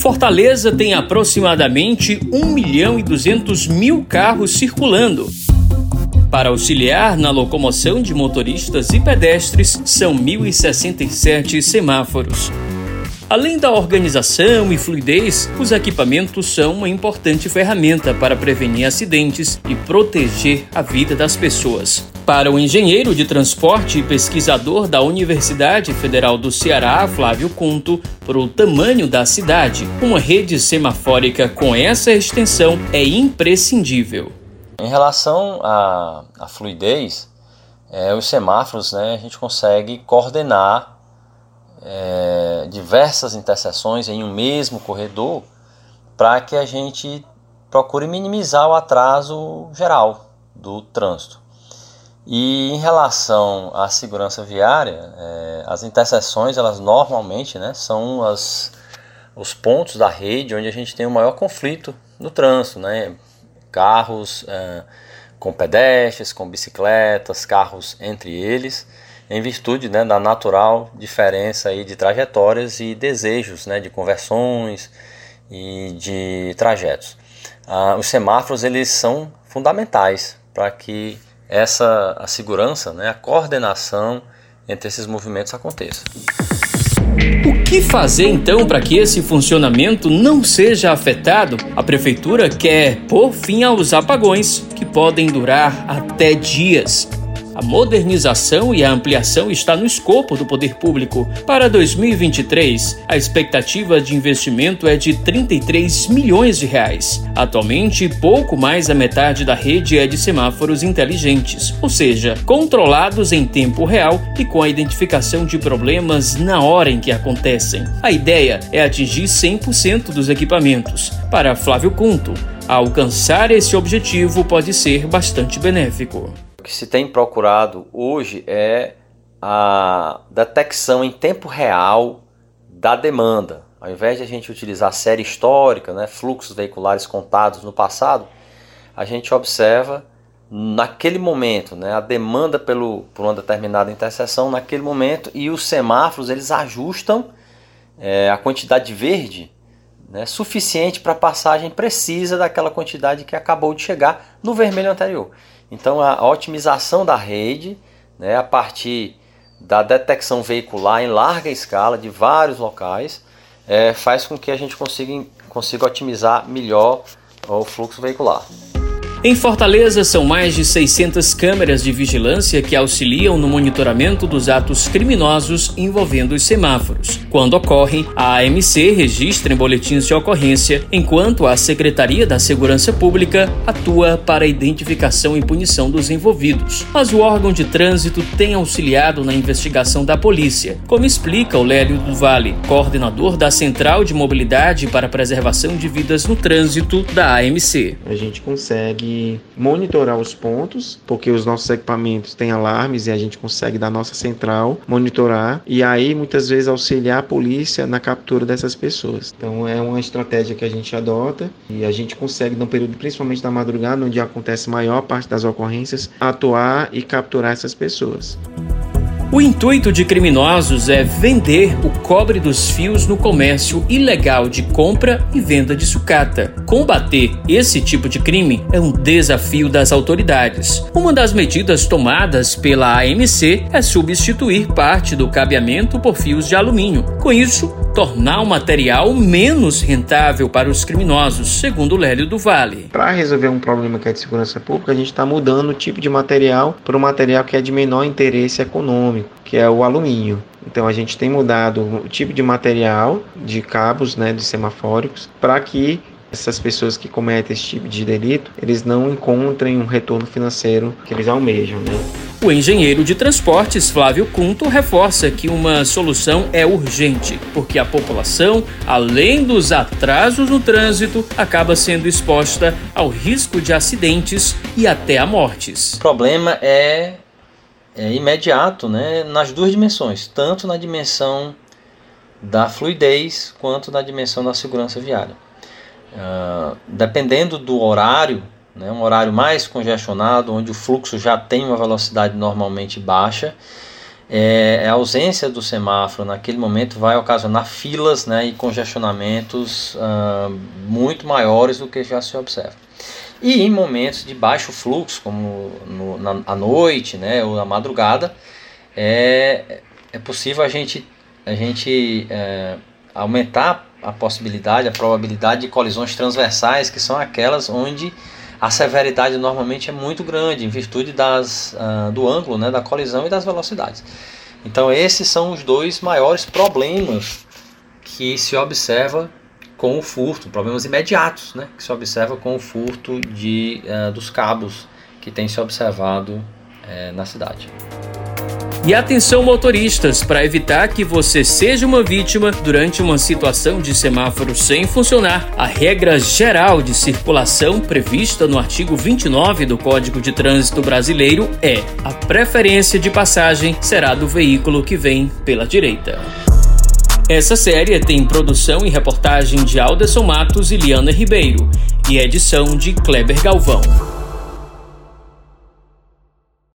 Fortaleza tem aproximadamente 1 milhão e 200 mil carros circulando. Para auxiliar na locomoção de motoristas e pedestres, são 1.067 semáforos. Além da organização e fluidez, os equipamentos são uma importante ferramenta para prevenir acidentes e proteger a vida das pessoas. Para o engenheiro de transporte e pesquisador da Universidade Federal do Ceará, Flávio Cunto, para o tamanho da cidade, uma rede semafórica com essa extensão é imprescindível. Em relação à, à fluidez, é, os semáforos né, a gente consegue coordenar é, diversas interseções em um mesmo corredor para que a gente procure minimizar o atraso geral do trânsito. E em relação à segurança viária, é, as interseções, elas normalmente né, são as, os pontos da rede onde a gente tem o maior conflito no trânsito, né? Carros é, com pedestres, com bicicletas, carros entre eles em virtude né, da natural diferença aí de trajetórias e desejos né, de conversões e de trajetos. Ah, os semáforos eles são fundamentais para que essa a segurança, né, a coordenação entre esses movimentos aconteça. O que fazer então para que esse funcionamento não seja afetado? A prefeitura quer pôr fim aos apagões, que podem durar até dias. A modernização e a ampliação está no escopo do poder público. Para 2023, a expectativa de investimento é de 33 milhões de reais. Atualmente, pouco mais da metade da rede é de semáforos inteligentes, ou seja, controlados em tempo real e com a identificação de problemas na hora em que acontecem. A ideia é atingir 100% dos equipamentos. Para Flávio Cunto, alcançar esse objetivo pode ser bastante benéfico. O que se tem procurado hoje é a detecção em tempo real da demanda. Ao invés de a gente utilizar série histórica, né, fluxos veiculares contados no passado, a gente observa naquele momento, né, a demanda pelo, por uma determinada interseção naquele momento e os semáforos eles ajustam é, a quantidade verde né, suficiente para a passagem precisa daquela quantidade que acabou de chegar no vermelho anterior. Então a otimização da rede, né, a partir da detecção veicular em larga escala de vários locais, é, faz com que a gente consiga, consiga otimizar melhor o fluxo veicular. Em Fortaleza, são mais de 600 câmeras de vigilância que auxiliam no monitoramento dos atos criminosos envolvendo os semáforos. Quando ocorrem, a AMC registra em boletins de ocorrência, enquanto a Secretaria da Segurança Pública atua para a identificação e punição dos envolvidos. Mas o órgão de trânsito tem auxiliado na investigação da polícia, como explica o Lélio do Vale, coordenador da Central de Mobilidade para Preservação de Vidas no Trânsito da AMC. A gente consegue monitorar os pontos, porque os nossos equipamentos têm alarmes e a gente consegue da nossa central monitorar e aí muitas vezes auxiliar a polícia na captura dessas pessoas. Então é uma estratégia que a gente adota e a gente consegue no período principalmente da madrugada, onde acontece maior parte das ocorrências, atuar e capturar essas pessoas. O intuito de criminosos é vender o cobre dos fios no comércio ilegal de compra e venda de sucata. Combater esse tipo de crime é um desafio das autoridades. Uma das medidas tomadas pela AMC é substituir parte do cabeamento por fios de alumínio. Com isso, tornar o material menos rentável para os criminosos, segundo Lélio do Vale. Para resolver um problema que é de segurança pública, a gente está mudando o tipo de material para um material que é de menor interesse econômico que é o alumínio. Então a gente tem mudado o tipo de material de cabos, né, de semafóricos, para que essas pessoas que cometem esse tipo de delito, eles não encontrem um retorno financeiro que eles almejam, né? O engenheiro de transportes Flávio Cunto reforça que uma solução é urgente, porque a população, além dos atrasos no trânsito, acaba sendo exposta ao risco de acidentes e até a mortes. O problema é é, imediato né, nas duas dimensões, tanto na dimensão da fluidez quanto na dimensão da segurança viária. Uh, dependendo do horário, né, um horário mais congestionado, onde o fluxo já tem uma velocidade normalmente baixa, é, a ausência do semáforo naquele momento vai ocasionar filas né, e congestionamentos uh, muito maiores do que já se observa. E em momentos de baixo fluxo, como no, na, à noite né, ou na madrugada, é, é possível a gente, a gente é, aumentar a possibilidade, a probabilidade de colisões transversais, que são aquelas onde a severidade normalmente é muito grande, em virtude das, uh, do ângulo né, da colisão e das velocidades. Então, esses são os dois maiores problemas que se observa com o furto, problemas imediatos né, que se observa com o furto de, uh, dos cabos que tem se observado uh, na cidade. E atenção motoristas, para evitar que você seja uma vítima durante uma situação de semáforo sem funcionar, a regra geral de circulação prevista no artigo 29 do Código de Trânsito Brasileiro é: a preferência de passagem será do veículo que vem pela direita. Essa série tem produção e reportagem de Alderson Matos e Liana Ribeiro e edição de Kleber Galvão.